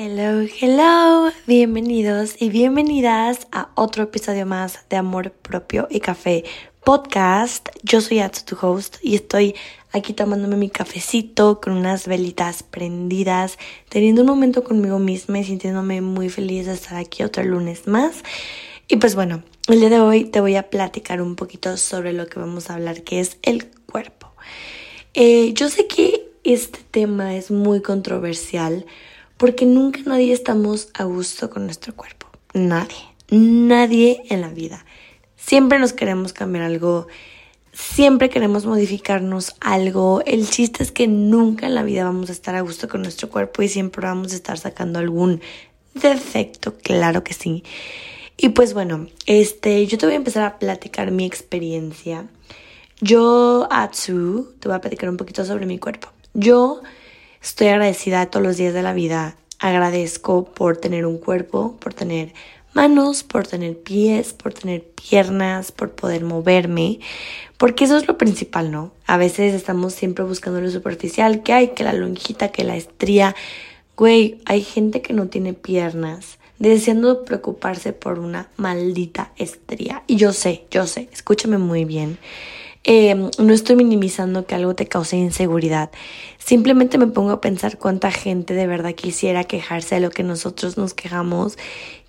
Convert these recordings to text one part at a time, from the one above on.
Hello, hello, bienvenidos y bienvenidas a otro episodio más de Amor Propio y Café Podcast. Yo soy Atsu, tu host, y estoy aquí tomándome mi cafecito con unas velitas prendidas, teniendo un momento conmigo misma y sintiéndome muy feliz de estar aquí otro lunes más. Y pues bueno, el día de hoy te voy a platicar un poquito sobre lo que vamos a hablar, que es el cuerpo. Eh, yo sé que este tema es muy controversial porque nunca nadie estamos a gusto con nuestro cuerpo. Nadie. Nadie en la vida. Siempre nos queremos cambiar algo. Siempre queremos modificarnos algo. El chiste es que nunca en la vida vamos a estar a gusto con nuestro cuerpo y siempre vamos a estar sacando algún defecto, claro que sí. Y pues bueno, este, yo te voy a empezar a platicar mi experiencia. Yo, Atsu, te voy a platicar un poquito sobre mi cuerpo. Yo Estoy agradecida todos los días de la vida. Agradezco por tener un cuerpo, por tener manos, por tener pies, por tener piernas, por poder moverme, porque eso es lo principal, ¿no? A veces estamos siempre buscando lo superficial, que hay, que la lonjita, que la estría. Güey, hay gente que no tiene piernas, deseando preocuparse por una maldita estría. Y yo sé, yo sé, escúchame muy bien. Em, no estoy minimizando que algo te cause inseguridad. Simplemente me pongo a pensar cuánta gente de verdad quisiera quejarse de lo que nosotros nos quejamos.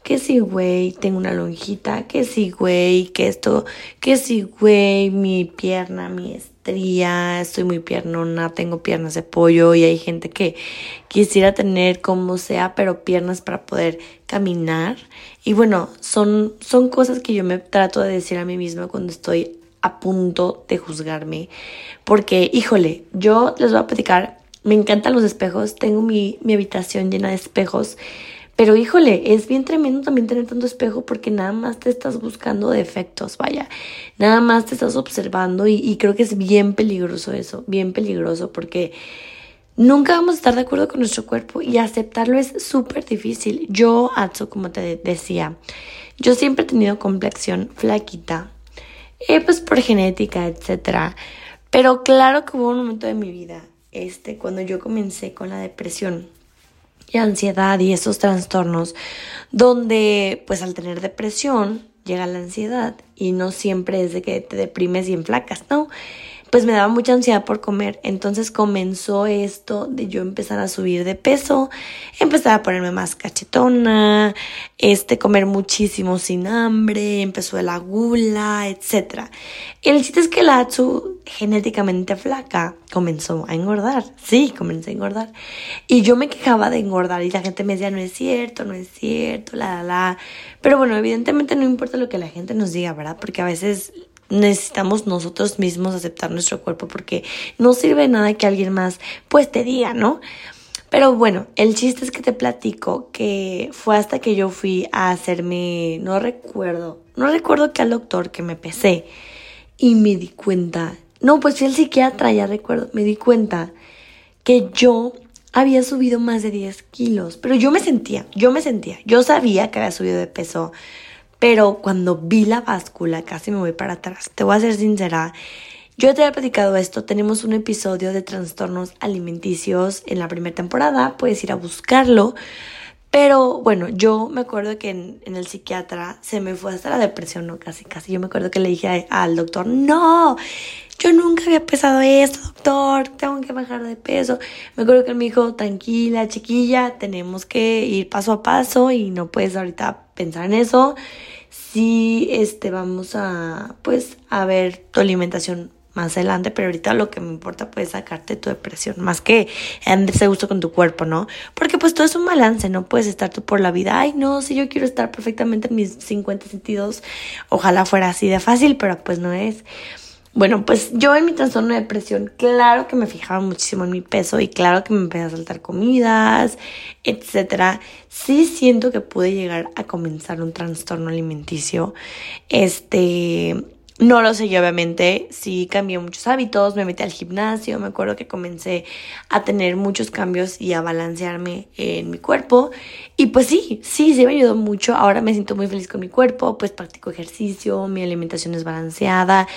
Que si, güey, tengo una lonjita. Que si, güey, que esto. Que si, güey, mi pierna, mi estría. Estoy muy piernona, tengo piernas de pollo. Y hay gente que quisiera tener como sea, pero piernas para poder caminar. Y bueno, son, son cosas que yo me trato de decir a mí misma cuando estoy a punto de juzgarme. Porque, híjole, yo les voy a platicar, me encantan los espejos, tengo mi, mi habitación llena de espejos. Pero híjole, es bien tremendo también tener tanto espejo porque nada más te estás buscando defectos, vaya. Nada más te estás observando y, y, creo que es bien peligroso eso, bien peligroso porque nunca vamos a estar de acuerdo con nuestro cuerpo y aceptarlo es súper difícil. Yo, Atsu, como te decía, yo siempre he tenido complexión flaquita, eh, pues por genética, etcétera. Pero claro que hubo un momento de mi vida, este, cuando yo comencé con la depresión y ansiedad y esos trastornos, donde pues al tener depresión llega la ansiedad y no siempre es de que te deprimes y enflacas, ¿no? Pues me daba mucha ansiedad por comer. Entonces comenzó esto de yo empezar a subir de peso, empezar a ponerme más cachetona, este, comer muchísimo sin hambre, empezó la gula, etc. El chiste es que la Atsu, genéticamente flaca, comenzó a engordar. Sí, comenzó a engordar. Y yo me quejaba de engordar y la gente me decía, no es cierto, no es cierto, la, la, la. Pero bueno, evidentemente no importa lo que la gente nos diga, ¿verdad? Porque a veces necesitamos nosotros mismos aceptar nuestro cuerpo porque no sirve nada que alguien más pues te diga, ¿no? Pero bueno, el chiste es que te platico que fue hasta que yo fui a hacerme, no recuerdo, no recuerdo que al doctor que me pesé y me di cuenta, no, pues fui al psiquiatra, ya recuerdo, me di cuenta que yo había subido más de 10 kilos, pero yo me sentía, yo me sentía, yo sabía que había subido de peso, pero cuando vi la báscula, casi me voy para atrás. Te voy a ser sincera. Yo te he platicado esto, tenemos un episodio de trastornos alimenticios en la primera temporada, puedes ir a buscarlo. Pero bueno, yo me acuerdo que en, el psiquiatra se me fue hasta la depresión, ¿no? Casi, casi. Yo me acuerdo que le dije al doctor, no, yo nunca había pesado esto, doctor, tengo que bajar de peso. Me acuerdo que él me dijo, tranquila, chiquilla, tenemos que ir paso a paso y no puedes ahorita pensar en eso. Sí, este, vamos a, pues, a ver tu alimentación más adelante, pero ahorita lo que me importa pues sacarte tu depresión, más que ese gusto con tu cuerpo, ¿no? Porque pues todo es un balance, no puedes estar tú por la vida, ay no, si yo quiero estar perfectamente en mis 50 sentidos, ojalá fuera así de fácil, pero pues no es. Bueno, pues yo en mi trastorno de depresión, claro que me fijaba muchísimo en mi peso y claro que me empecé a saltar comidas, etcétera. Sí siento que pude llegar a comenzar un trastorno alimenticio. Este, no lo sé yo, obviamente, sí cambié muchos hábitos, me metí al gimnasio, me acuerdo que comencé a tener muchos cambios y a balancearme en mi cuerpo. Y pues sí, sí, sí me ayudó mucho. Ahora me siento muy feliz con mi cuerpo, pues practico ejercicio, mi alimentación es balanceada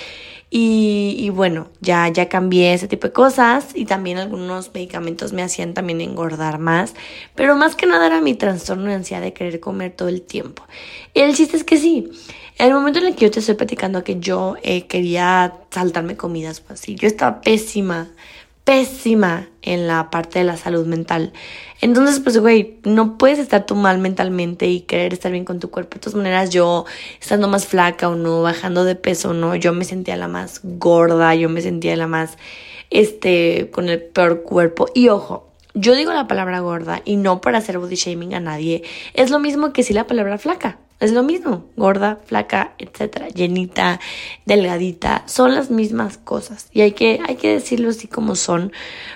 Y, bueno, ya, ya cambié ese tipo de cosas y también algunos medicamentos me hacían también engordar más, pero más que nada era mi trastorno de ansiedad de querer comer todo el tiempo. Y el chiste es que sí, en el momento en el que yo te estoy platicando que yo eh, quería saltarme comidas, pues sí, yo estaba pésima pésima en la parte de la salud mental. Entonces, pues, güey, no puedes estar tú mal mentalmente y querer estar bien con tu cuerpo. De todas maneras, yo, estando más flaca o no, bajando de peso o no, yo me sentía la más gorda, yo me sentía la más, este, con el peor cuerpo. Y ojo, yo digo la palabra gorda y no para hacer body shaming a nadie. Es lo mismo que si la palabra flaca. Es lo mismo, gorda, flaca, etcétera, llenita, delgadita, son las mismas cosas. Y hay que, hay que decirlo así como son,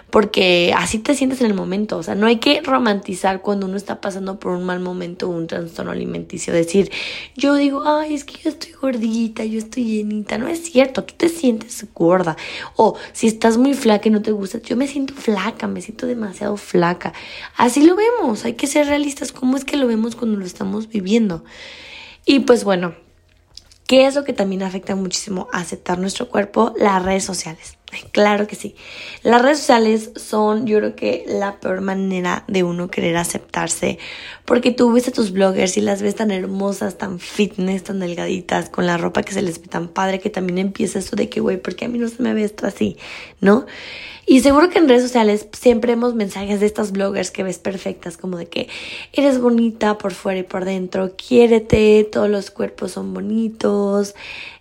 porque así te sientes en el momento. O sea, no hay que romantizar cuando uno está pasando por un mal momento o un trastorno alimenticio. Decir, yo digo, ay, es que yo estoy gordita, yo estoy llenita. No es cierto, tú te sientes gorda. O si estás muy flaca y no te gusta, yo me siento flaca, me siento demasiado flaca. Así lo vemos, hay que ser realistas. ¿Cómo es que lo vemos cuando lo estamos viviendo? Y pues bueno, ¿qué es lo que también afecta muchísimo a aceptar nuestro cuerpo? Las redes sociales. Claro que sí. Las redes sociales son, yo creo que la peor manera de uno querer aceptarse, porque tú ves a tus bloggers y las ves tan hermosas, tan fitness, tan delgaditas, con la ropa que se les ve tan padre, que también empieza esto de que, güey, ¿por qué a mí no se me ve esto así? ¿No? Y seguro que en redes sociales siempre hemos mensajes de estas bloggers que ves perfectas, como de que eres bonita por fuera y por dentro, quiérete, todos los cuerpos son bonitos,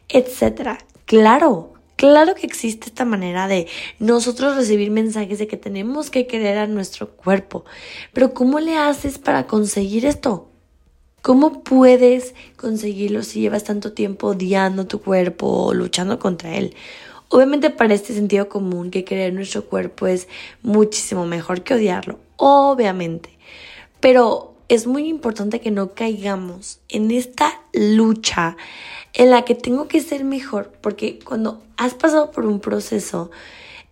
etc. Claro, claro que existe esta manera de nosotros recibir mensajes de que tenemos que querer a nuestro cuerpo, pero ¿cómo le haces para conseguir esto? ¿Cómo puedes conseguirlo si llevas tanto tiempo odiando tu cuerpo o luchando contra él? Obviamente para este sentido común que querer nuestro cuerpo es muchísimo mejor que odiarlo, obviamente. Pero es muy importante que no caigamos en esta lucha en la que tengo que ser mejor, porque cuando has pasado por un proceso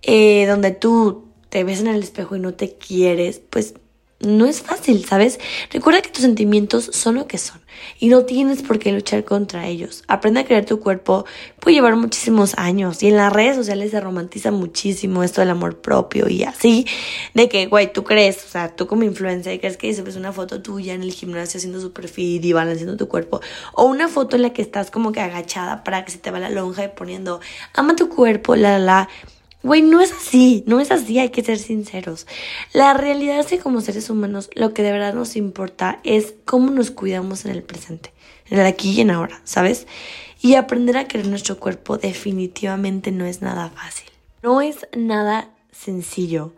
eh, donde tú te ves en el espejo y no te quieres, pues no es fácil, ¿sabes? Recuerda que tus sentimientos son lo que son y no tienes por qué luchar contra ellos. Aprende a creer tu cuerpo, puede llevar muchísimos años y en las redes sociales se romantiza muchísimo esto del amor propio y así, de que, güey, tú crees, o sea, tú como influencer, crees que ves una foto tuya en el gimnasio haciendo super fit y balanceando tu cuerpo o una foto en la que estás como que agachada para que se te va la lonja y poniendo, ama tu cuerpo, la, la, la Güey, no es así, no es así, hay que ser sinceros. La realidad es que como seres humanos lo que de verdad nos importa es cómo nos cuidamos en el presente, en el aquí y en ahora, ¿sabes? Y aprender a querer nuestro cuerpo definitivamente no es nada fácil. No es nada sencillo,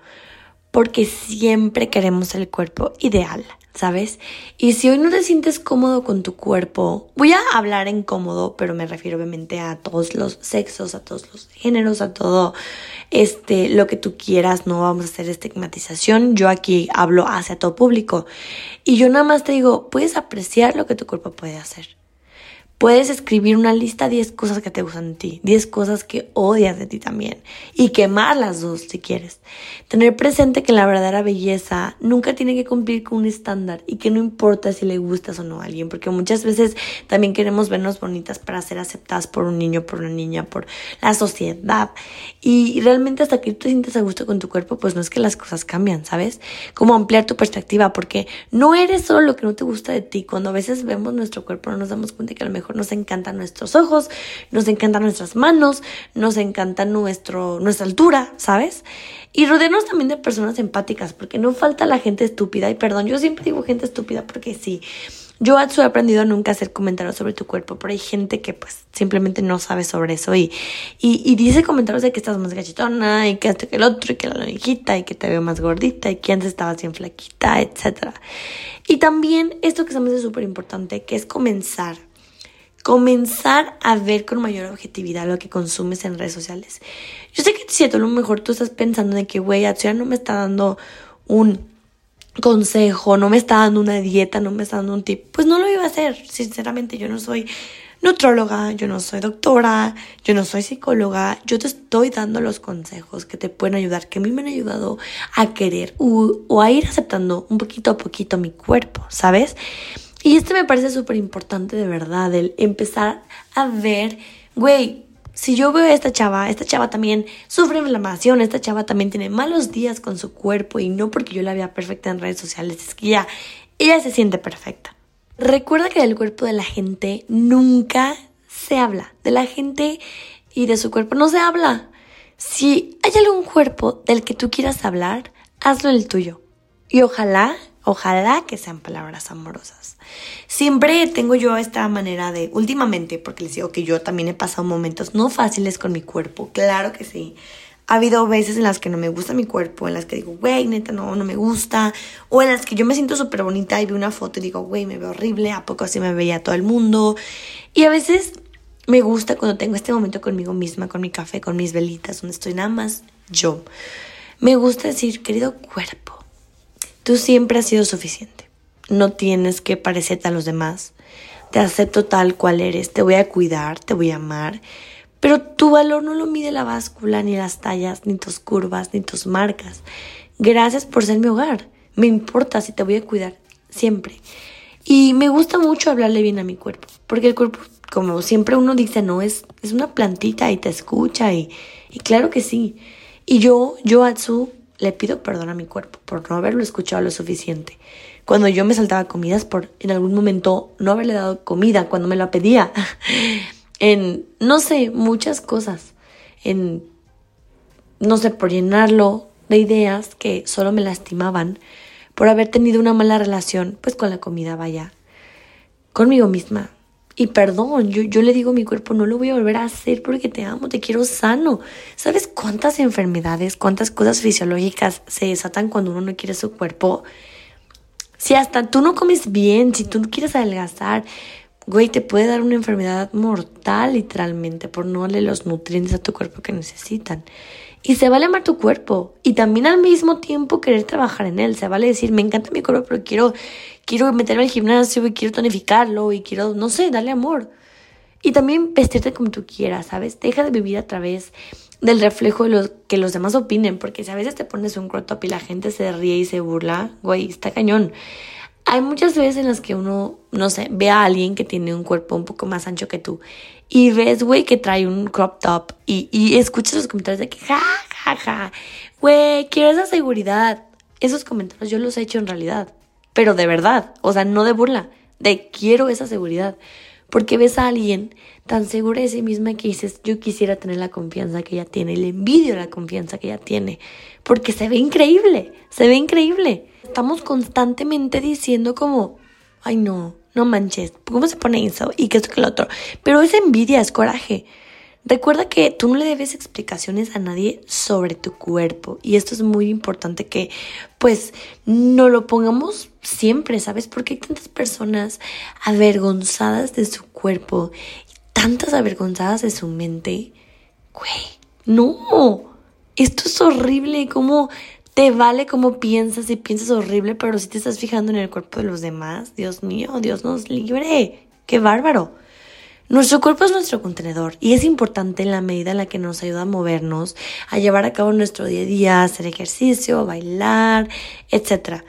porque siempre queremos el cuerpo ideal. ¿Sabes? Y si hoy no te sientes cómodo con tu cuerpo, voy a hablar en cómodo, pero me refiero obviamente a todos los sexos, a todos los géneros, a todo este lo que tú quieras, no vamos a hacer estigmatización. Yo aquí hablo hacia todo público y yo nada más te digo, puedes apreciar lo que tu cuerpo puede hacer. Puedes escribir una lista de 10 cosas que te gustan de ti, 10 cosas que odias de ti también y quemar las dos si quieres. Tener presente que la verdadera belleza nunca tiene que cumplir con un estándar y que no importa si le gustas o no a alguien, porque muchas veces también queremos vernos bonitas para ser aceptadas por un niño, por una niña, por la sociedad. Y realmente hasta que tú te sientes a gusto con tu cuerpo, pues no es que las cosas cambian, ¿sabes? Como ampliar tu perspectiva, porque no eres solo lo que no te gusta de ti. Cuando a veces vemos nuestro cuerpo no nos damos cuenta que a lo mejor nos encantan nuestros ojos, nos encantan nuestras manos, nos encanta nuestro, nuestra altura, ¿sabes? Y rodearnos también de personas empáticas, porque no falta la gente estúpida. Y perdón, yo siempre digo gente estúpida porque sí. Yo he aprendido a nunca hacer comentarios sobre tu cuerpo, pero hay gente que pues simplemente no sabe sobre eso y, y, dice comentarios de que estás más gachitona y que esto que el otro y que la lonjita y que te veo más gordita y que antes estabas bien flaquita, etc. Y también esto que se me hace súper importante, que es comenzar comenzar a ver con mayor objetividad lo que consumes en redes sociales. Yo sé que si a lo mejor tú estás pensando de que, güey, ya no me está dando un consejo, no me está dando una dieta, no me está dando un tip, pues no lo iba a hacer. Sinceramente, yo no soy nutróloga, yo no soy doctora, yo no soy psicóloga, yo te estoy dando los consejos que te pueden ayudar, que a mí me han ayudado a querer o a ir aceptando un poquito a poquito mi cuerpo, ¿sabes? Y este me parece súper importante de verdad, el empezar a ver, güey, Si yo veo a esta chava, esta chava también sufre inflamación, esta chava también tiene malos días con su cuerpo y no porque yo la vea perfecta en redes sociales, es que ya, ella se siente perfecta. Recuerda que del cuerpo de la gente nunca se habla, de la gente y de su cuerpo no se habla. Si hay algún cuerpo del que tú quieras hablar, hazlo el tuyo. Y ojalá, ojalá que sean palabras amorosas. Siempre tengo yo esta manera de, últimamente, porque les digo que yo también he pasado momentos no fáciles con mi cuerpo, claro que sí. Ha habido veces en las que no me gusta mi cuerpo, en las que digo, güey, neta, no, no me gusta. O en las que yo me siento súper bonita y veo una foto y digo, güey, me veo horrible, ¿a poco así me veía todo el mundo? Y a veces me gusta cuando tengo este momento conmigo misma, con mi café, con mis velitas, donde estoy nada más yo. Me gusta decir, querido cuerpo, tú siempre has sido suficiente. No tienes que parecerte a los demás. Te acepto tal cual eres, te voy a cuidar, te voy a amar pero tu valor no lo mide la báscula, ni las tallas, ni tus curvas, ni tus marcas. Gracias por ser mi hogar. Me importa si te voy a cuidar siempre. Y me gusta mucho hablarle bien a mi cuerpo, porque el cuerpo, como siempre uno dice, no, es, es una plantita y te escucha y, y claro que sí. Y yo, yo, Atsu, le pido perdón a mi cuerpo por no haberlo escuchado lo suficiente. Cuando yo me saltaba comidas por en algún momento no haberle dado comida cuando me lo pedía en, no sé, muchas cosas, en, no sé, por llenarlo de ideas que solo me lastimaban, por haber tenido una mala relación, pues con la comida, vaya, conmigo misma. Y perdón, yo, yo le digo a mi cuerpo, no lo voy a volver a hacer porque te amo, te quiero sano. ¿Sabes cuántas enfermedades, cuántas cosas fisiológicas se desatan cuando uno no quiere su cuerpo? Si hasta tú no comes bien, si tú no quieres adelgazar, güey, te puede dar una enfermedad mortal literalmente por no darle los nutrientes a tu cuerpo que necesitan. Y se vale amar tu cuerpo y también al mismo tiempo querer trabajar en él. Se vale decir, me encanta mi cuerpo, pero quiero, quiero meterme al gimnasio y quiero tonificarlo y quiero, no sé, darle amor. Y también vestirte como tú quieras, ¿sabes? Deja de vivir a través del reflejo de lo que los demás opinen, porque si a veces te pones un crop top y la gente se ríe y se burla, güey, está cañón hay muchas veces en las que uno, no sé, ve a alguien que tiene un cuerpo un poco más ancho que tú y ves, güey, que trae un crop top y, y escuchas los comentarios de que, ja, ja, ja, güey, quiero esa seguridad. Esos comentarios yo los he hecho en realidad, pero de verdad, o sea, no de burla, de quiero esa seguridad. Porque ves a alguien tan segura de sí misma que dices, yo quisiera tener la confianza que ella tiene, y le envidio la confianza que ella tiene, porque se ve increíble, se ve increíble estamos constantemente diciendo como, ay no, no manches, ¿cómo se pone eso? Y que esto que lo otro. Pero es envidia, es coraje. Recuerda que tú no le debes explicaciones a nadie sobre tu cuerpo y esto es muy importante que pues no lo pongamos siempre, ¿sabes? Porque hay tantas personas avergonzadas de su cuerpo tantas avergonzadas de su mente. Güey, no, esto es horrible, como te vale como piensas y piensas horrible, pero si te estás fijando en el cuerpo de los demás, Dios mío, Dios nos libre. ¡Qué bárbaro! Nuestro cuerpo es nuestro contenedor y es importante en la medida en la que nos ayuda a movernos, a llevar a cabo nuestro día a día, hacer ejercicio, bailar, etc.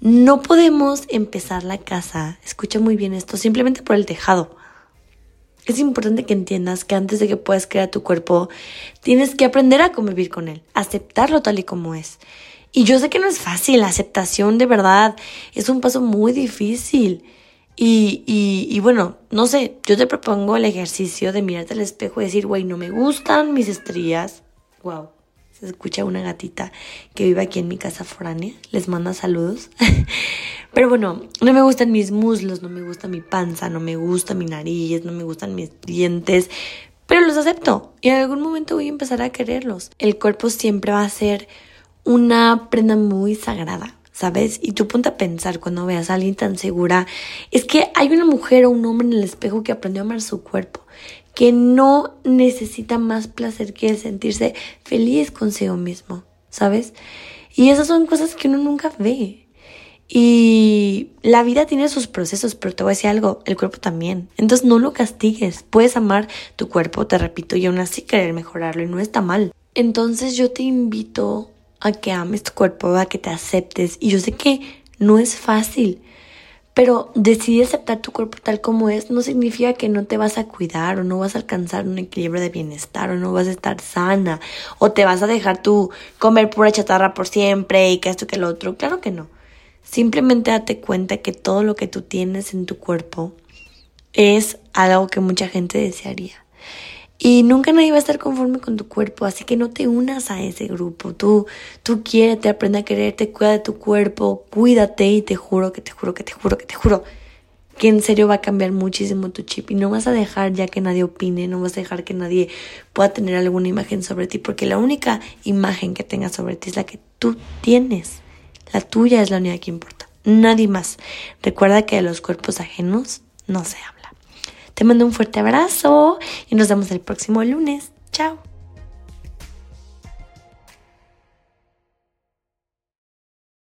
No podemos empezar la casa, escucha muy bien esto, simplemente por el tejado. Es importante que entiendas que antes de que puedas crear tu cuerpo, tienes que aprender a convivir con él, aceptarlo tal y como es. Y yo sé que no es fácil, la aceptación de verdad es un paso muy difícil. Y, y, bueno, no sé, yo te propongo el ejercicio de mirarte al espejo y decir, güey, no me gustan mis estrías. Wow, se escucha una gatita que vive aquí en mi casa foránea. Les manda saludos. Pero bueno, no me gustan mis muslos, no me gusta mi panza, no me gusta mi nariz, no me gustan mis dientes. Pero los acepto y en algún momento voy a empezar a quererlos. El cuerpo siempre va a ser una prenda muy sagrada, ¿sabes? Y tú ponte a pensar cuando veas a alguien tan segura, es que hay una mujer o un hombre en el espejo que aprendió a amar su cuerpo, que no necesita más placer que sentirse feliz consigo mismo, ¿sabes? Y esas son cosas que uno nunca ve. Y la vida tiene sus procesos, pero te voy a decir algo, el cuerpo también. Entonces no lo castigues. Puedes amar tu cuerpo, te repito, y aún así querer mejorarlo y no está mal. Entonces yo te invito a que ames tu cuerpo, a que te aceptes. Y yo sé que no es fácil, Pero decidir aceptar tu cuerpo tal como es no significa que no te vas a cuidar o no vas a alcanzar un equilibrio de bienestar o no vas a estar sana o te vas a dejar tú comer pura chatarra por siempre y que esto que lo otro. Claro que no. Simplemente date cuenta que todo lo que tú tienes en tu cuerpo es algo que mucha gente desearía. Y nunca nadie va a estar conforme con tu cuerpo, así que no te unas a ese grupo. Tú, tú quiérete, aprende a quererte, cuida de tu cuerpo, cuídate y te juro que te juro que te juro que te juro que en serio va a cambiar muchísimo tu chip y no vas a dejar ya que nadie opine, no vas a dejar que nadie pueda tener alguna imagen sobre ti, porque la única imagen que tengas sobre ti es la que tú tienes. La tuya es la única que importa, nadie más. Recuerda que de los cuerpos ajenos no se habla. Te mando un fuerte abrazo y nos vemos el próximo lunes. Chao.